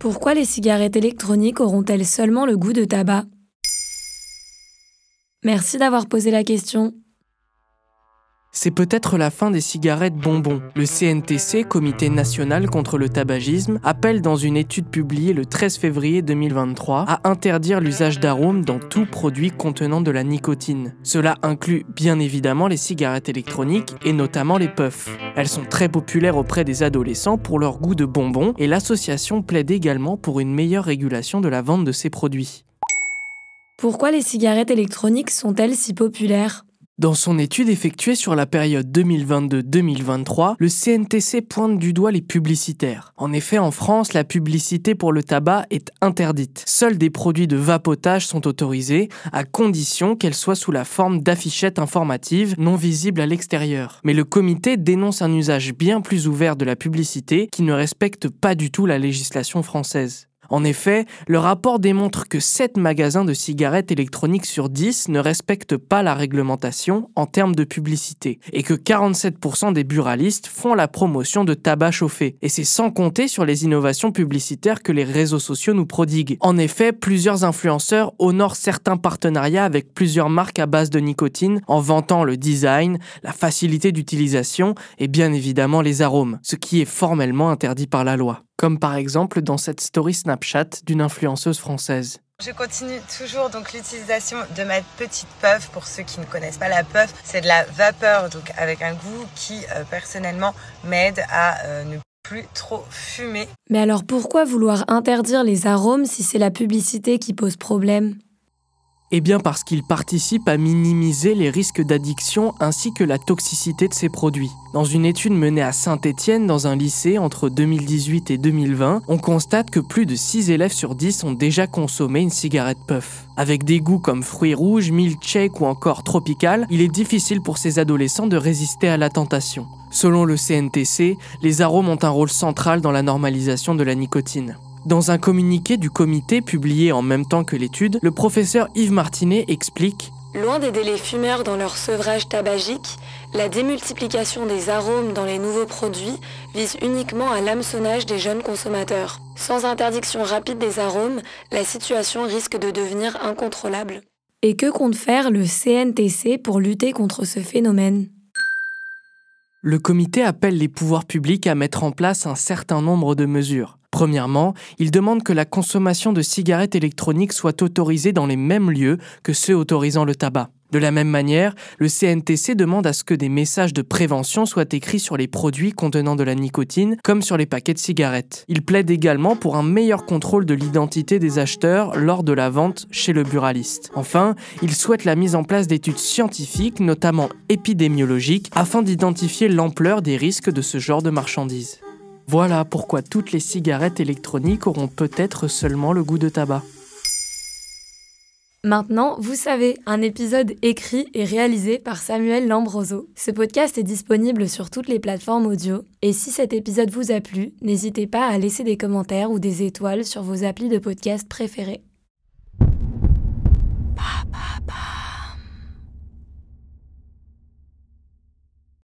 Pourquoi les cigarettes électroniques auront-elles seulement le goût de tabac? Merci d'avoir posé la question. C'est peut-être la fin des cigarettes bonbons. Le CNTC, Comité national contre le tabagisme, appelle dans une étude publiée le 13 février 2023 à interdire l'usage d'arômes dans tout produit contenant de la nicotine. Cela inclut bien évidemment les cigarettes électroniques et notamment les puffs. Elles sont très populaires auprès des adolescents pour leur goût de bonbons et l'association plaide également pour une meilleure régulation de la vente de ces produits. Pourquoi les cigarettes électroniques sont-elles si populaires? Dans son étude effectuée sur la période 2022-2023, le CNTC pointe du doigt les publicitaires. En effet, en France, la publicité pour le tabac est interdite. Seuls des produits de vapotage sont autorisés, à condition qu'elles soient sous la forme d'affichettes informatives non visibles à l'extérieur. Mais le comité dénonce un usage bien plus ouvert de la publicité qui ne respecte pas du tout la législation française. En effet, le rapport démontre que 7 magasins de cigarettes électroniques sur 10 ne respectent pas la réglementation en termes de publicité et que 47% des buralistes font la promotion de tabac chauffé. Et c'est sans compter sur les innovations publicitaires que les réseaux sociaux nous prodiguent. En effet, plusieurs influenceurs honorent certains partenariats avec plusieurs marques à base de nicotine en vantant le design, la facilité d'utilisation et bien évidemment les arômes, ce qui est formellement interdit par la loi comme par exemple dans cette story Snapchat d'une influenceuse française. Je continue toujours donc l'utilisation de ma petite puff. Pour ceux qui ne connaissent pas la puff, c'est de la vapeur donc avec un goût qui euh, personnellement m'aide à euh, ne plus trop fumer. Mais alors pourquoi vouloir interdire les arômes si c'est la publicité qui pose problème? Eh bien parce qu'il participe à minimiser les risques d'addiction ainsi que la toxicité de ces produits. Dans une étude menée à Saint-Étienne dans un lycée entre 2018 et 2020, on constate que plus de 6 élèves sur 10 ont déjà consommé une cigarette puff. Avec des goûts comme fruits rouges, milkshake ou encore tropical, il est difficile pour ces adolescents de résister à la tentation. Selon le CNTC, les arômes ont un rôle central dans la normalisation de la nicotine. Dans un communiqué du comité publié en même temps que l'étude, le professeur Yves Martinet explique Loin des délais fumeurs dans leur sevrage tabagique, la démultiplication des arômes dans les nouveaux produits vise uniquement à l'hameçonnage des jeunes consommateurs. Sans interdiction rapide des arômes, la situation risque de devenir incontrôlable. Et que compte faire le CNTC pour lutter contre ce phénomène? Le comité appelle les pouvoirs publics à mettre en place un certain nombre de mesures. Premièrement, il demande que la consommation de cigarettes électroniques soit autorisée dans les mêmes lieux que ceux autorisant le tabac. De la même manière, le CNTC demande à ce que des messages de prévention soient écrits sur les produits contenant de la nicotine, comme sur les paquets de cigarettes. Il plaide également pour un meilleur contrôle de l'identité des acheteurs lors de la vente chez le buraliste. Enfin, il souhaite la mise en place d'études scientifiques, notamment épidémiologiques, afin d'identifier l'ampleur des risques de ce genre de marchandises. Voilà pourquoi toutes les cigarettes électroniques auront peut-être seulement le goût de tabac. Maintenant, vous savez, un épisode écrit et réalisé par Samuel Lambroso. Ce podcast est disponible sur toutes les plateformes audio. Et si cet épisode vous a plu, n'hésitez pas à laisser des commentaires ou des étoiles sur vos applis de podcast préférés.